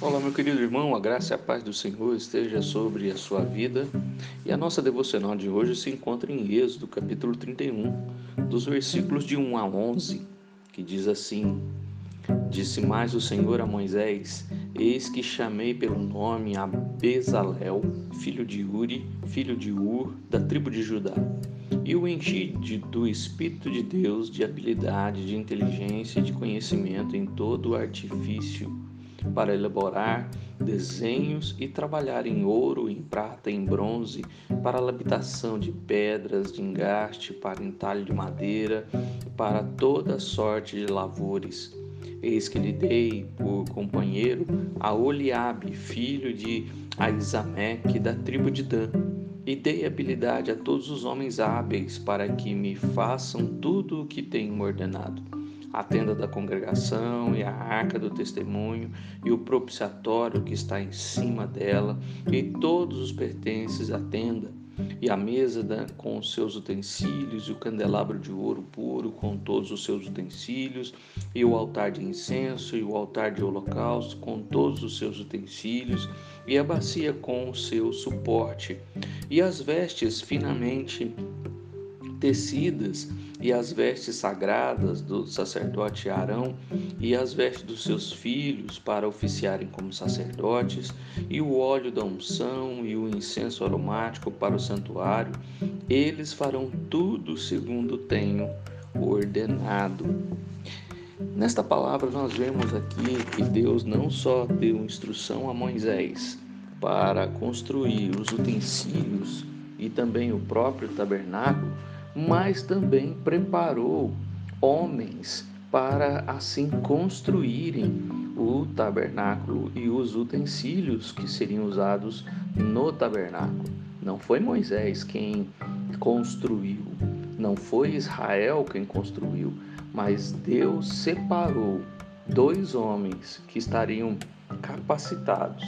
Olá, meu querido irmão, a graça e a paz do Senhor esteja sobre a sua vida. E a nossa devocional de hoje se encontra em Êxodo, capítulo 31, dos versículos de 1 a 11, que diz assim: Disse mais o Senhor a Moisés: Eis que chamei pelo nome a Bezalel, filho de Uri, filho de Ur, da tribo de Judá, e o enchi de, do Espírito de Deus, de habilidade, de inteligência e de conhecimento em todo o artifício para elaborar desenhos e trabalhar em ouro, em prata, em bronze, para a labitação de pedras, de engaste, para entalho de madeira, para toda sorte de lavores. Eis que lhe dei por companheiro a Oliabe, filho de Aizameque, da tribo de Dan, e dei habilidade a todos os homens hábeis para que me façam tudo o que tenho ordenado a tenda da congregação e a arca do testemunho e o propiciatório que está em cima dela e todos os pertences à tenda e a mesa da, com os seus utensílios e o candelabro de ouro puro com todos os seus utensílios e o altar de incenso e o altar de holocausto com todos os seus utensílios e a bacia com o seu suporte e as vestes finamente tecidas e as vestes sagradas do sacerdote Arão e as vestes dos seus filhos para oficiarem como sacerdotes e o óleo da unção e o incenso aromático para o santuário, eles farão tudo segundo tenho ordenado. Nesta palavra nós vemos aqui que Deus não só deu instrução a Moisés para construir os utensílios e também o próprio tabernáculo, mas também preparou homens para assim construírem o tabernáculo e os utensílios que seriam usados no tabernáculo. Não foi Moisés quem construiu, não foi Israel quem construiu, mas Deus separou dois homens que estariam capacitados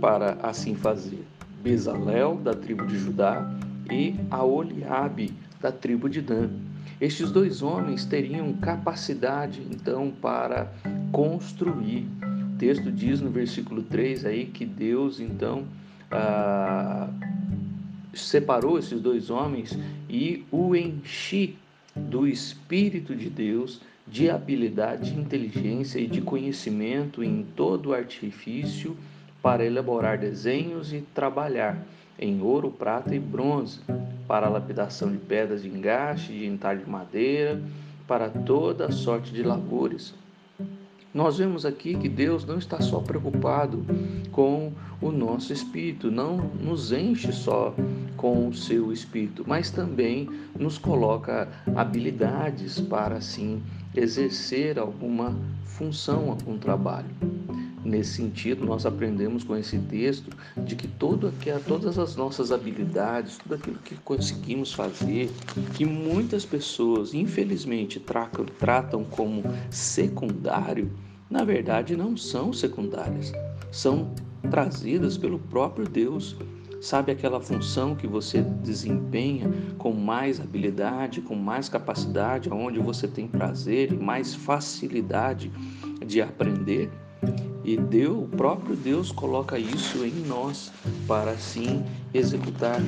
para assim fazer: Bezalel, da tribo de Judá, e Aoliabe, da tribo de Dan. Estes dois homens teriam capacidade, então, para construir. O texto diz no versículo 3 aí que Deus, então, ah, separou esses dois homens e o enchi do Espírito de Deus, de habilidade, de inteligência e de conhecimento em todo o artifício para elaborar desenhos e trabalhar em ouro, prata e bronze, para a lapidação de pedras de engaste, de entalhe de madeira, para toda sorte de labores. Nós vemos aqui que Deus não está só preocupado com o nosso espírito, não nos enche só com o seu espírito, mas também nos coloca habilidades para assim exercer alguma função, algum trabalho. Nesse sentido, nós aprendemos com esse texto de que todo, que todas as nossas habilidades, tudo aquilo que conseguimos fazer, que muitas pessoas, infelizmente, tratam, tratam como secundário, na verdade não são secundárias, são trazidas pelo próprio Deus. Sabe aquela função que você desempenha com mais habilidade, com mais capacidade, onde você tem prazer e mais facilidade de aprender? E Deus, o próprio Deus coloca isso em nós para assim executar.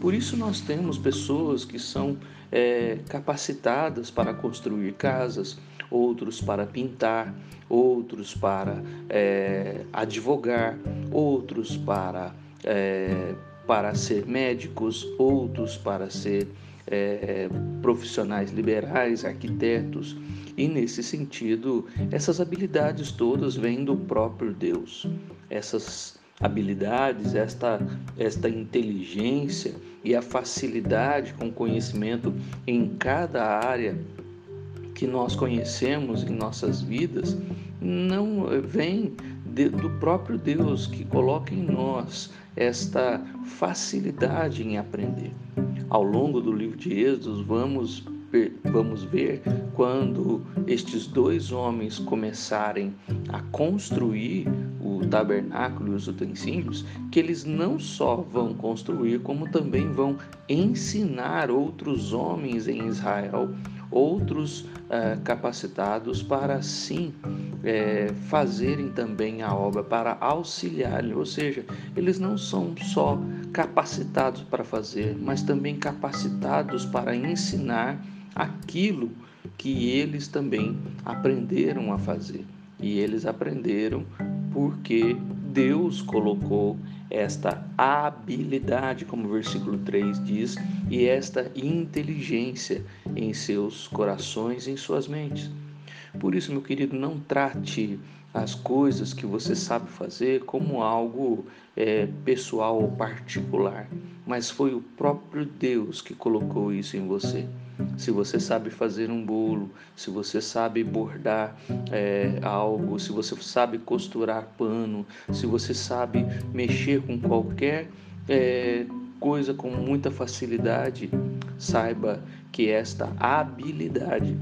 Por isso nós temos pessoas que são é, capacitadas para construir casas, outros para pintar, outros para é, advogar, outros para, é, para ser médicos, outros para ser é, profissionais liberais, arquitetos. E nesse sentido, essas habilidades todas vêm do próprio Deus. Essas habilidades, esta, esta inteligência e a facilidade com conhecimento em cada área que nós conhecemos em nossas vidas não vem de, do próprio Deus que coloca em nós esta facilidade em aprender. Ao longo do livro de Êxodos, vamos vamos ver quando estes dois homens começarem a construir o tabernáculo e os utensílios, que eles não só vão construir, como também vão ensinar outros homens em Israel, outros uh, capacitados para assim é, fazerem também a obra, para auxiliar, ou seja, eles não são só capacitados para fazer, mas também capacitados para ensinar aquilo que eles também aprenderam a fazer. E eles aprenderam porque Deus colocou esta habilidade, como o versículo 3 diz, e esta inteligência em seus corações, em suas mentes. Por isso, meu querido, não trate as coisas que você sabe fazer como algo é, pessoal ou particular, mas foi o próprio Deus que colocou isso em você. Se você sabe fazer um bolo, se você sabe bordar é, algo, se você sabe costurar pano, se você sabe mexer com qualquer é, coisa com muita facilidade, saiba que esta habilidade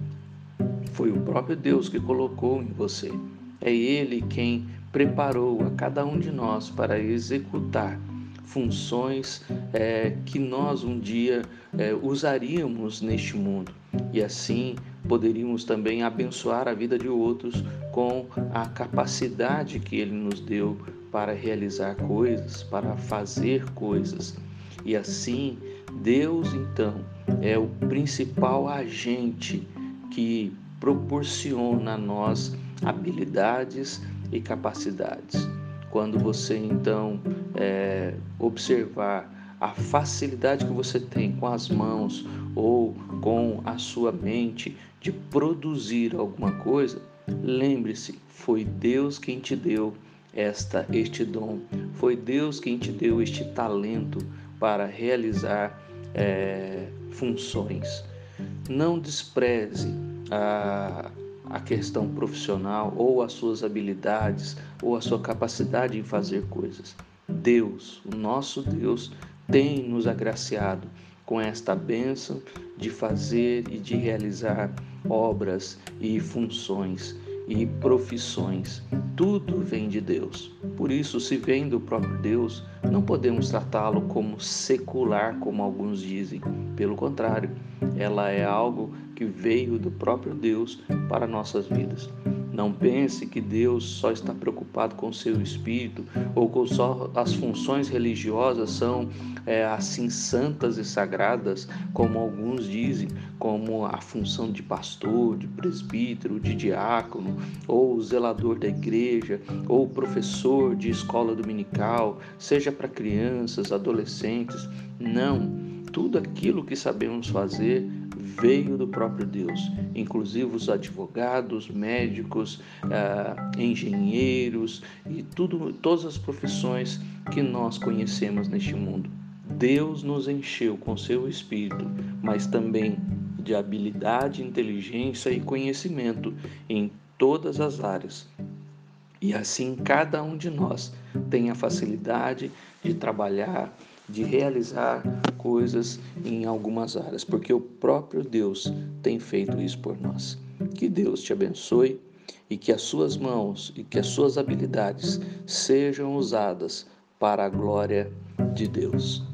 foi o próprio Deus que colocou em você. É Ele quem preparou a cada um de nós para executar funções é, que nós um dia é, usaríamos neste mundo e assim poderíamos também abençoar a vida de outros com a capacidade que Ele nos deu para realizar coisas, para fazer coisas. E assim, Deus então é o principal agente que proporciona a nós habilidades e capacidades. Quando você então é, observar a facilidade que você tem com as mãos ou com a sua mente de produzir alguma coisa, lembre-se, foi Deus quem te deu esta este dom, foi Deus quem te deu este talento para realizar é, funções. Não despreze a, a questão profissional ou as suas habilidades ou a sua capacidade em fazer coisas. Deus, o nosso Deus, tem nos agraciado com esta bênção de fazer e de realizar obras e funções e profissões. Tudo vem de Deus. Por isso, se vem do próprio Deus, não podemos tratá-lo como secular, como alguns dizem. Pelo contrário, ela é algo que veio do próprio Deus para nossas vidas. Não pense que Deus só está preocupado com o seu espírito ou com só as funções religiosas são é, assim santas e sagradas, como alguns dizem, como a função de pastor, de presbítero, de diácono, ou zelador da igreja, ou professor de escola dominical, seja para crianças, adolescentes. Não, tudo aquilo que sabemos fazer veio do próprio Deus, inclusive os advogados, médicos, ah, engenheiros e tudo, todas as profissões que nós conhecemos neste mundo. Deus nos encheu com seu Espírito, mas também de habilidade, inteligência e conhecimento em todas as áreas. E assim cada um de nós tem a facilidade de trabalhar, de realizar coisas em algumas áreas, porque o próprio Deus tem feito isso por nós. Que Deus te abençoe e que as suas mãos e que as suas habilidades sejam usadas para a glória de Deus.